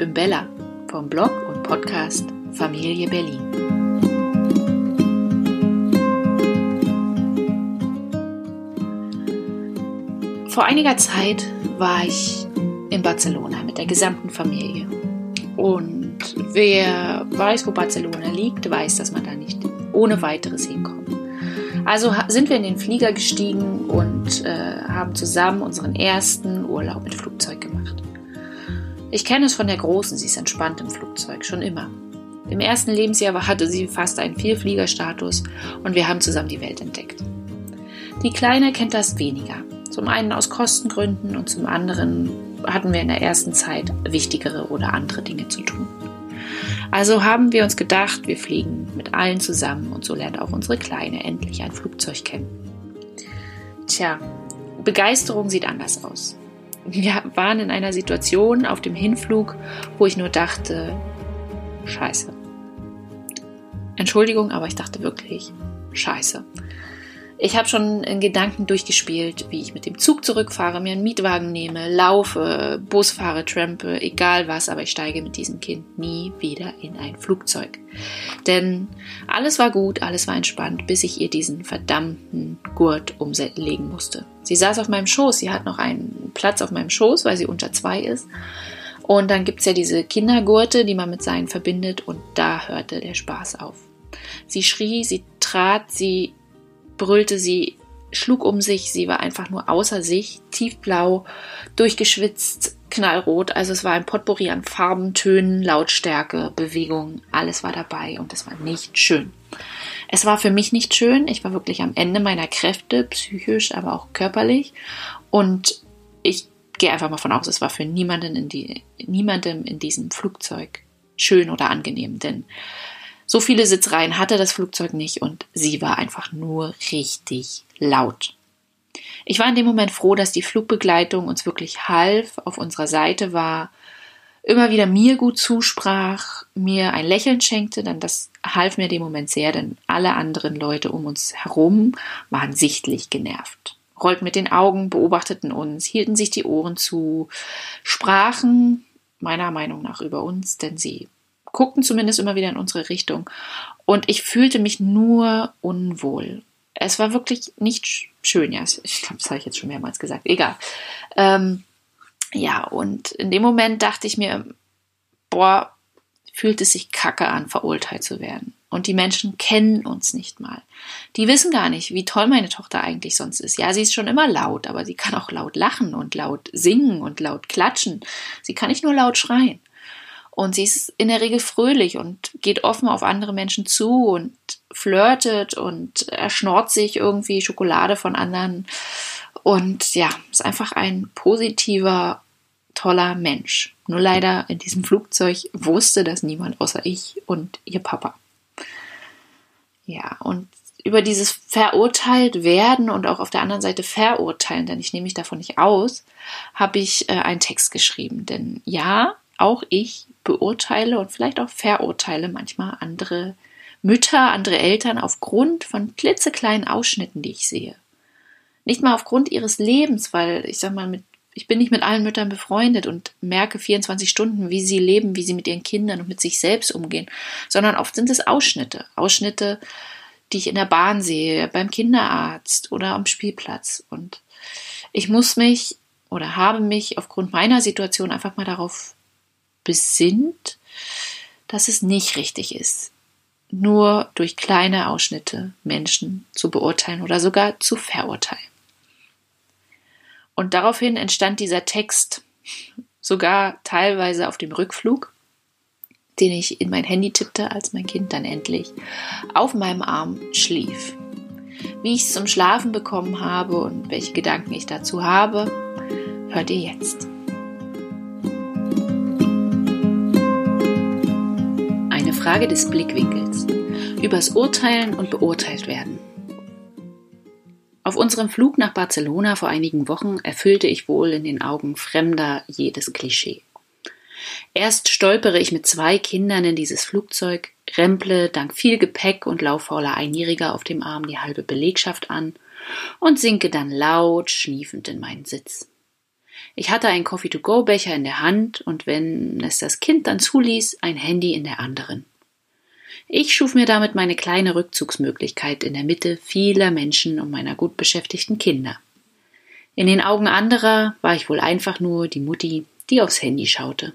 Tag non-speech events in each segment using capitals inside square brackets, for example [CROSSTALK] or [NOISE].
bin Bella vom Blog und Podcast Familie Berlin. Vor einiger Zeit war ich in Barcelona mit der gesamten Familie. Und wer weiß, wo Barcelona liegt, weiß, dass man da nicht ohne weiteres hinkommt. Also sind wir in den Flieger gestiegen und äh, haben zusammen unseren ersten Urlaub mit Flugzeug. Ich kenne es von der Großen, sie ist entspannt im Flugzeug, schon immer. Im ersten Lebensjahr hatte sie fast einen Vierfliegerstatus und wir haben zusammen die Welt entdeckt. Die Kleine kennt das weniger. Zum einen aus Kostengründen und zum anderen hatten wir in der ersten Zeit wichtigere oder andere Dinge zu tun. Also haben wir uns gedacht, wir fliegen mit allen zusammen und so lernt auch unsere Kleine endlich ein Flugzeug kennen. Tja, Begeisterung sieht anders aus. Wir waren in einer Situation auf dem Hinflug, wo ich nur dachte, scheiße. Entschuldigung, aber ich dachte wirklich, scheiße. Ich habe schon in Gedanken durchgespielt, wie ich mit dem Zug zurückfahre, mir einen Mietwagen nehme, laufe, Bus fahre, trampe, egal was, aber ich steige mit diesem Kind nie wieder in ein Flugzeug. Denn alles war gut, alles war entspannt, bis ich ihr diesen verdammten Gurt umlegen musste. Sie saß auf meinem Schoß, sie hat noch einen Platz auf meinem Schoß, weil sie unter zwei ist. Und dann gibt es ja diese Kindergurte, die man mit seinen verbindet, und da hörte der Spaß auf. Sie schrie, sie trat, sie brüllte sie, schlug um sich, sie war einfach nur außer sich, tiefblau, durchgeschwitzt, knallrot. Also es war ein Potpourri an Farben, Tönen, Lautstärke, Bewegung, alles war dabei und es war nicht schön. Es war für mich nicht schön, ich war wirklich am Ende meiner Kräfte, psychisch, aber auch körperlich und ich gehe einfach mal von aus, es war für niemanden in die, niemandem in diesem Flugzeug schön oder angenehm, denn so viele Sitzreihen hatte das Flugzeug nicht und sie war einfach nur richtig laut. Ich war in dem Moment froh, dass die Flugbegleitung uns wirklich half, auf unserer Seite war, immer wieder mir gut zusprach, mir ein Lächeln schenkte, denn das half mir in dem Moment sehr, denn alle anderen Leute um uns herum waren sichtlich genervt. Rollten mit den Augen, beobachteten uns, hielten sich die Ohren zu, sprachen meiner Meinung nach über uns, denn sie guckten zumindest immer wieder in unsere Richtung. Und ich fühlte mich nur unwohl. Es war wirklich nicht schön, ja. Ich glaube, [LAUGHS] das habe ich jetzt schon mehrmals gesagt. Egal. Ähm, ja, und in dem Moment dachte ich mir, boah, fühlt es sich kacke an, verurteilt zu werden. Und die Menschen kennen uns nicht mal. Die wissen gar nicht, wie toll meine Tochter eigentlich sonst ist. Ja, sie ist schon immer laut, aber sie kann auch laut lachen und laut singen und laut klatschen. Sie kann nicht nur laut schreien. Und sie ist in der Regel fröhlich und geht offen auf andere Menschen zu und flirtet und erschnort sich irgendwie Schokolade von anderen. Und ja, ist einfach ein positiver, toller Mensch. Nur leider in diesem Flugzeug wusste das niemand außer ich und ihr Papa. Ja, und über dieses verurteilt werden und auch auf der anderen Seite verurteilen, denn ich nehme mich davon nicht aus, habe ich äh, einen Text geschrieben. Denn ja, auch ich beurteile und vielleicht auch verurteile manchmal andere Mütter, andere Eltern aufgrund von klitzekleinen Ausschnitten, die ich sehe. Nicht mal aufgrund ihres Lebens, weil ich sag mal, mit, ich bin nicht mit allen Müttern befreundet und merke 24 Stunden, wie sie leben, wie sie mit ihren Kindern und mit sich selbst umgehen, sondern oft sind es Ausschnitte. Ausschnitte, die ich in der Bahn sehe, beim Kinderarzt oder am Spielplatz. Und ich muss mich oder habe mich aufgrund meiner Situation einfach mal darauf besinnt, dass es nicht richtig ist, nur durch kleine Ausschnitte Menschen zu beurteilen oder sogar zu verurteilen. Und daraufhin entstand dieser Text sogar teilweise auf dem Rückflug, den ich in mein Handy tippte, als mein Kind dann endlich auf meinem Arm schlief. Wie ich es zum Schlafen bekommen habe und welche Gedanken ich dazu habe, hört ihr jetzt. Frage des Blickwinkels. Übers Urteilen und beurteilt werden. Auf unserem Flug nach Barcelona vor einigen Wochen erfüllte ich wohl in den Augen Fremder jedes Klischee. Erst stolpere ich mit zwei Kindern in dieses Flugzeug, remple dank viel Gepäck und lauffauler Einjähriger auf dem Arm die halbe Belegschaft an und sinke dann laut schniefend in meinen Sitz. Ich hatte einen Coffee-to-go-Becher in der Hand und wenn es das Kind dann zuließ, ein Handy in der anderen. Ich schuf mir damit meine kleine Rückzugsmöglichkeit in der Mitte vieler Menschen und meiner gut beschäftigten Kinder. In den Augen anderer war ich wohl einfach nur die Mutti, die aufs Handy schaute.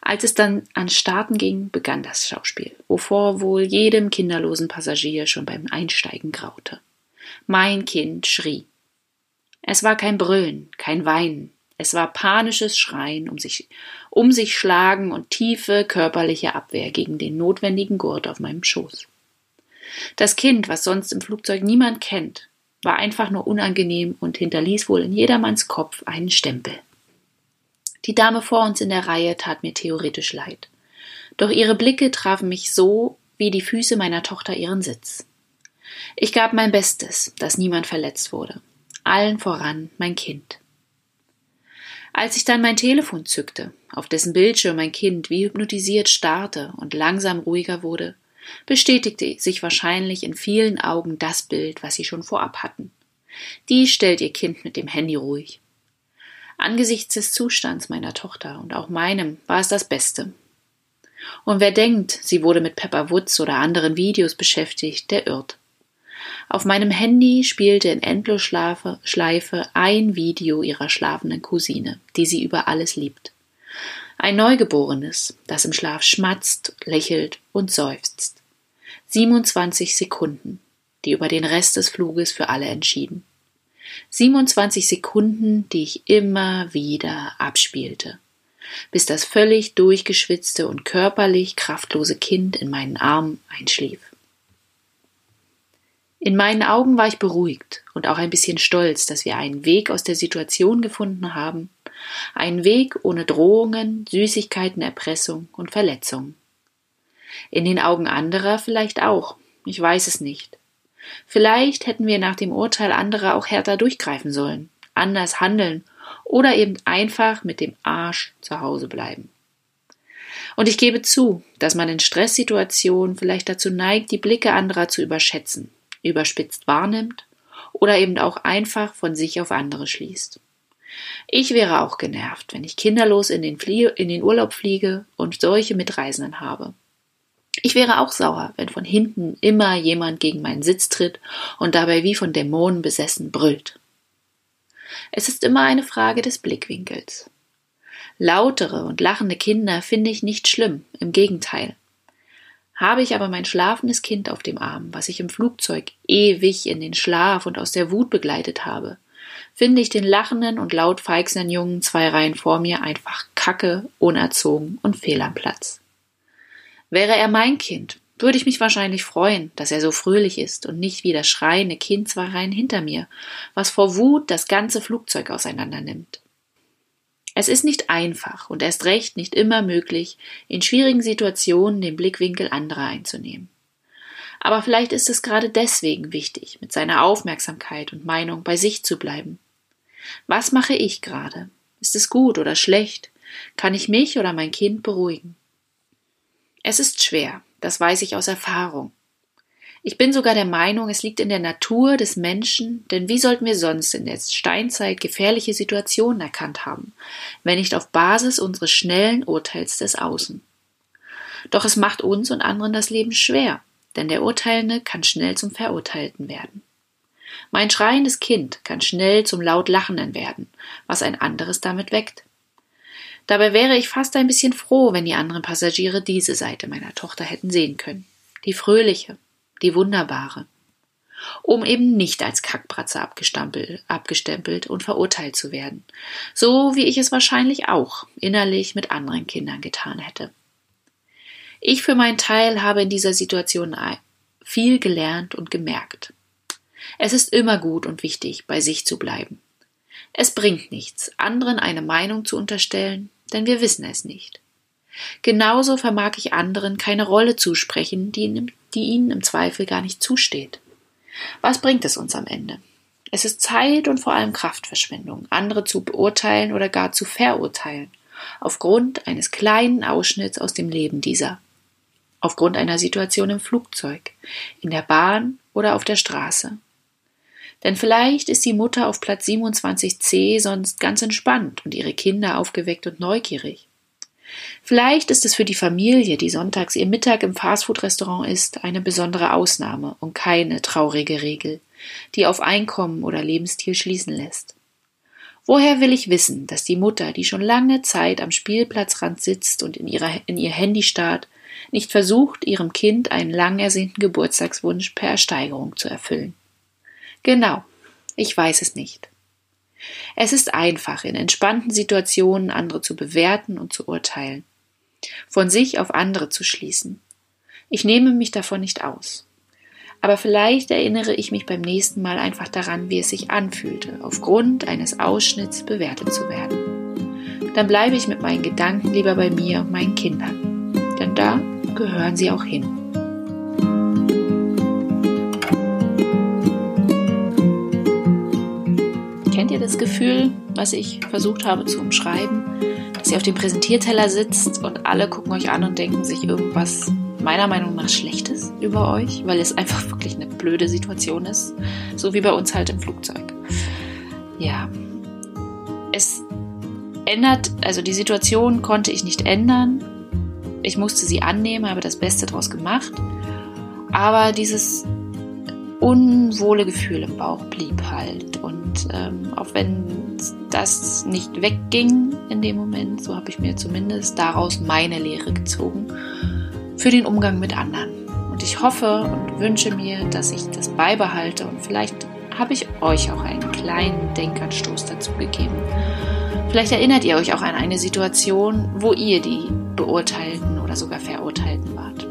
Als es dann ans Starten ging, begann das Schauspiel, wovor wohl jedem kinderlosen Passagier schon beim Einsteigen graute. Mein Kind schrie. Es war kein Brüllen, kein Weinen, es war panisches Schreien, um sich, um sich schlagen und tiefe körperliche Abwehr gegen den notwendigen Gurt auf meinem Schoß. Das Kind, was sonst im Flugzeug niemand kennt, war einfach nur unangenehm und hinterließ wohl in jedermanns Kopf einen Stempel. Die Dame vor uns in der Reihe tat mir theoretisch leid. Doch ihre Blicke trafen mich so wie die Füße meiner Tochter ihren Sitz. Ich gab mein Bestes, dass niemand verletzt wurde. Allen voran mein Kind. Als ich dann mein Telefon zückte, auf dessen Bildschirm mein Kind wie hypnotisiert starrte und langsam ruhiger wurde, bestätigte sich wahrscheinlich in vielen Augen das Bild, was sie schon vorab hatten. Die stellt ihr Kind mit dem Handy ruhig. Angesichts des Zustands meiner Tochter und auch meinem war es das Beste. Und wer denkt, sie wurde mit Pepper Woods oder anderen Videos beschäftigt, der irrt. Auf meinem Handy spielte in Endlosschleife ein Video ihrer schlafenden Cousine, die sie über alles liebt. Ein Neugeborenes, das im Schlaf schmatzt, lächelt und seufzt. 27 Sekunden, die über den Rest des Fluges für alle entschieden. 27 Sekunden, die ich immer wieder abspielte, bis das völlig durchgeschwitzte und körperlich kraftlose Kind in meinen Armen einschlief. In meinen Augen war ich beruhigt und auch ein bisschen stolz, dass wir einen Weg aus der Situation gefunden haben, einen Weg ohne Drohungen, Süßigkeiten, Erpressung und Verletzung. In den Augen anderer vielleicht auch, ich weiß es nicht. Vielleicht hätten wir nach dem Urteil anderer auch härter durchgreifen sollen, anders handeln oder eben einfach mit dem Arsch zu Hause bleiben. Und ich gebe zu, dass man in Stresssituationen vielleicht dazu neigt, die Blicke anderer zu überschätzen, überspitzt wahrnimmt oder eben auch einfach von sich auf andere schließt. Ich wäre auch genervt, wenn ich kinderlos in den, Flie in den Urlaub fliege und solche Mitreisenden habe. Ich wäre auch sauer, wenn von hinten immer jemand gegen meinen Sitz tritt und dabei wie von Dämonen besessen brüllt. Es ist immer eine Frage des Blickwinkels. Lautere und lachende Kinder finde ich nicht schlimm, im Gegenteil. Habe ich aber mein schlafendes Kind auf dem Arm, was ich im Flugzeug ewig in den Schlaf und aus der Wut begleitet habe, finde ich den lachenden und laut feixenden Jungen zwei Reihen vor mir einfach kacke, unerzogen und fehl am Platz. Wäre er mein Kind, würde ich mich wahrscheinlich freuen, dass er so fröhlich ist und nicht wie das schreiende Kind zwei Reihen hinter mir, was vor Wut das ganze Flugzeug auseinander nimmt. Es ist nicht einfach und erst recht nicht immer möglich, in schwierigen Situationen den Blickwinkel anderer einzunehmen. Aber vielleicht ist es gerade deswegen wichtig, mit seiner Aufmerksamkeit und Meinung bei sich zu bleiben. Was mache ich gerade? Ist es gut oder schlecht? Kann ich mich oder mein Kind beruhigen? Es ist schwer, das weiß ich aus Erfahrung. Ich bin sogar der Meinung, es liegt in der Natur des Menschen, denn wie sollten wir sonst in der Steinzeit gefährliche Situationen erkannt haben, wenn nicht auf Basis unseres schnellen Urteils des Außen? Doch es macht uns und anderen das Leben schwer, denn der Urteilende kann schnell zum Verurteilten werden. Mein schreiendes Kind kann schnell zum laut Lachenden werden, was ein anderes damit weckt. Dabei wäre ich fast ein bisschen froh, wenn die anderen Passagiere diese Seite meiner Tochter hätten sehen können. Die fröhliche, die wunderbare. Um eben nicht als Kackbratze abgestempelt und verurteilt zu werden. So wie ich es wahrscheinlich auch innerlich mit anderen Kindern getan hätte. Ich für meinen Teil habe in dieser Situation viel gelernt und gemerkt. Es ist immer gut und wichtig, bei sich zu bleiben. Es bringt nichts, anderen eine Meinung zu unterstellen, denn wir wissen es nicht. Genauso vermag ich anderen keine Rolle zusprechen, die die ihnen im Zweifel gar nicht zusteht. Was bringt es uns am Ende? Es ist Zeit und vor allem Kraftverschwendung, andere zu beurteilen oder gar zu verurteilen, aufgrund eines kleinen Ausschnitts aus dem Leben dieser, aufgrund einer Situation im Flugzeug, in der Bahn oder auf der Straße. Denn vielleicht ist die Mutter auf Platz 27c sonst ganz entspannt und ihre Kinder aufgeweckt und neugierig. Vielleicht ist es für die Familie, die sonntags ihr Mittag im Fastfood-Restaurant isst, eine besondere Ausnahme und keine traurige Regel, die auf Einkommen oder Lebensstil schließen lässt. Woher will ich wissen, dass die Mutter, die schon lange Zeit am Spielplatzrand sitzt und in, ihrer, in ihr Handy starrt, nicht versucht, ihrem Kind einen lang ersehnten Geburtstagswunsch per Ersteigerung zu erfüllen? Genau, ich weiß es nicht. Es ist einfach, in entspannten Situationen andere zu bewerten und zu urteilen, von sich auf andere zu schließen. Ich nehme mich davon nicht aus. Aber vielleicht erinnere ich mich beim nächsten Mal einfach daran, wie es sich anfühlte, aufgrund eines Ausschnitts bewertet zu werden. Dann bleibe ich mit meinen Gedanken lieber bei mir und meinen Kindern. Denn da gehören sie auch hin. Gefühl, was ich versucht habe zu umschreiben? Dass ihr auf dem Präsentierteller sitzt und alle gucken euch an und denken sich irgendwas meiner Meinung nach Schlechtes über euch, weil es einfach wirklich eine blöde Situation ist. So wie bei uns halt im Flugzeug. Ja. Es ändert, also die Situation konnte ich nicht ändern. Ich musste sie annehmen, habe das Beste draus gemacht. Aber dieses unwohle Gefühl im Bauch blieb halt. Und ähm, auch wenn das nicht wegging in dem Moment, so habe ich mir zumindest daraus meine Lehre gezogen für den Umgang mit anderen. Und ich hoffe und wünsche mir, dass ich das beibehalte und vielleicht habe ich euch auch einen kleinen Denkanstoß dazu gegeben. Vielleicht erinnert ihr euch auch an eine Situation, wo ihr die Beurteilten oder sogar Verurteilten wart.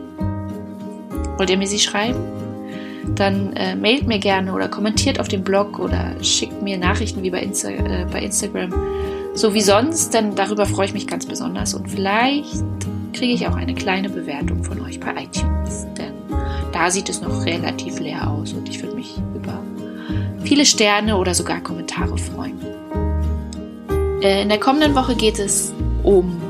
Wollt ihr mir sie schreiben? Dann äh, mailt mir gerne oder kommentiert auf dem Blog oder schickt mir Nachrichten wie bei, Insta äh, bei Instagram. So wie sonst, denn darüber freue ich mich ganz besonders und vielleicht kriege ich auch eine kleine Bewertung von euch bei iTunes, denn da sieht es noch relativ leer aus und ich würde mich über viele Sterne oder sogar Kommentare freuen. Äh, in der kommenden Woche geht es um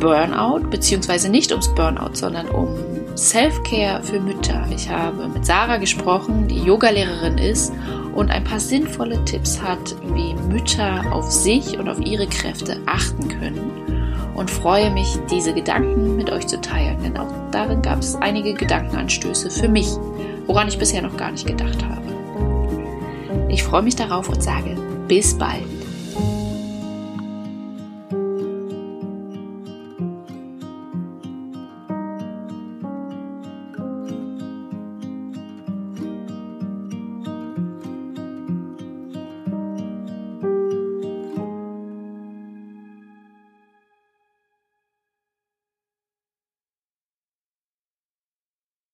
Burnout, beziehungsweise nicht ums Burnout, sondern um Self-Care für Mütter. Ich habe mit Sarah gesprochen, die Yogalehrerin ist und ein paar sinnvolle Tipps hat, wie Mütter auf sich und auf ihre Kräfte achten können. Und freue mich, diese Gedanken mit euch zu teilen, denn auch darin gab es einige Gedankenanstöße für mich, woran ich bisher noch gar nicht gedacht habe. Ich freue mich darauf und sage bis bald.